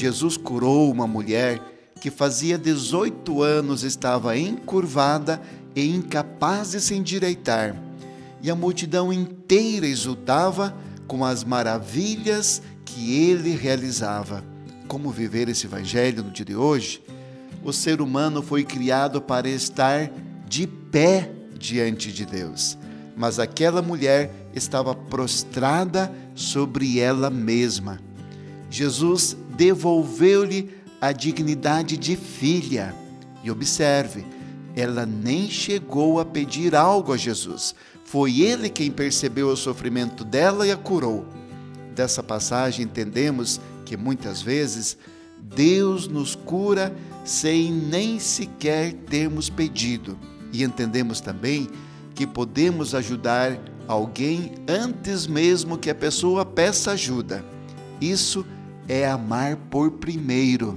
Jesus curou uma mulher que fazia 18 anos estava encurvada e incapaz de se endireitar, e a multidão inteira exultava com as maravilhas que ele realizava. Como viver esse evangelho no dia de hoje? O ser humano foi criado para estar de pé diante de Deus, mas aquela mulher estava prostrada sobre ela mesma. Jesus devolveu-lhe a dignidade de filha. E observe, ela nem chegou a pedir algo a Jesus. Foi ele quem percebeu o sofrimento dela e a curou. Dessa passagem entendemos que muitas vezes Deus nos cura sem nem sequer termos pedido. E entendemos também que podemos ajudar alguém antes mesmo que a pessoa peça ajuda. Isso é amar por primeiro.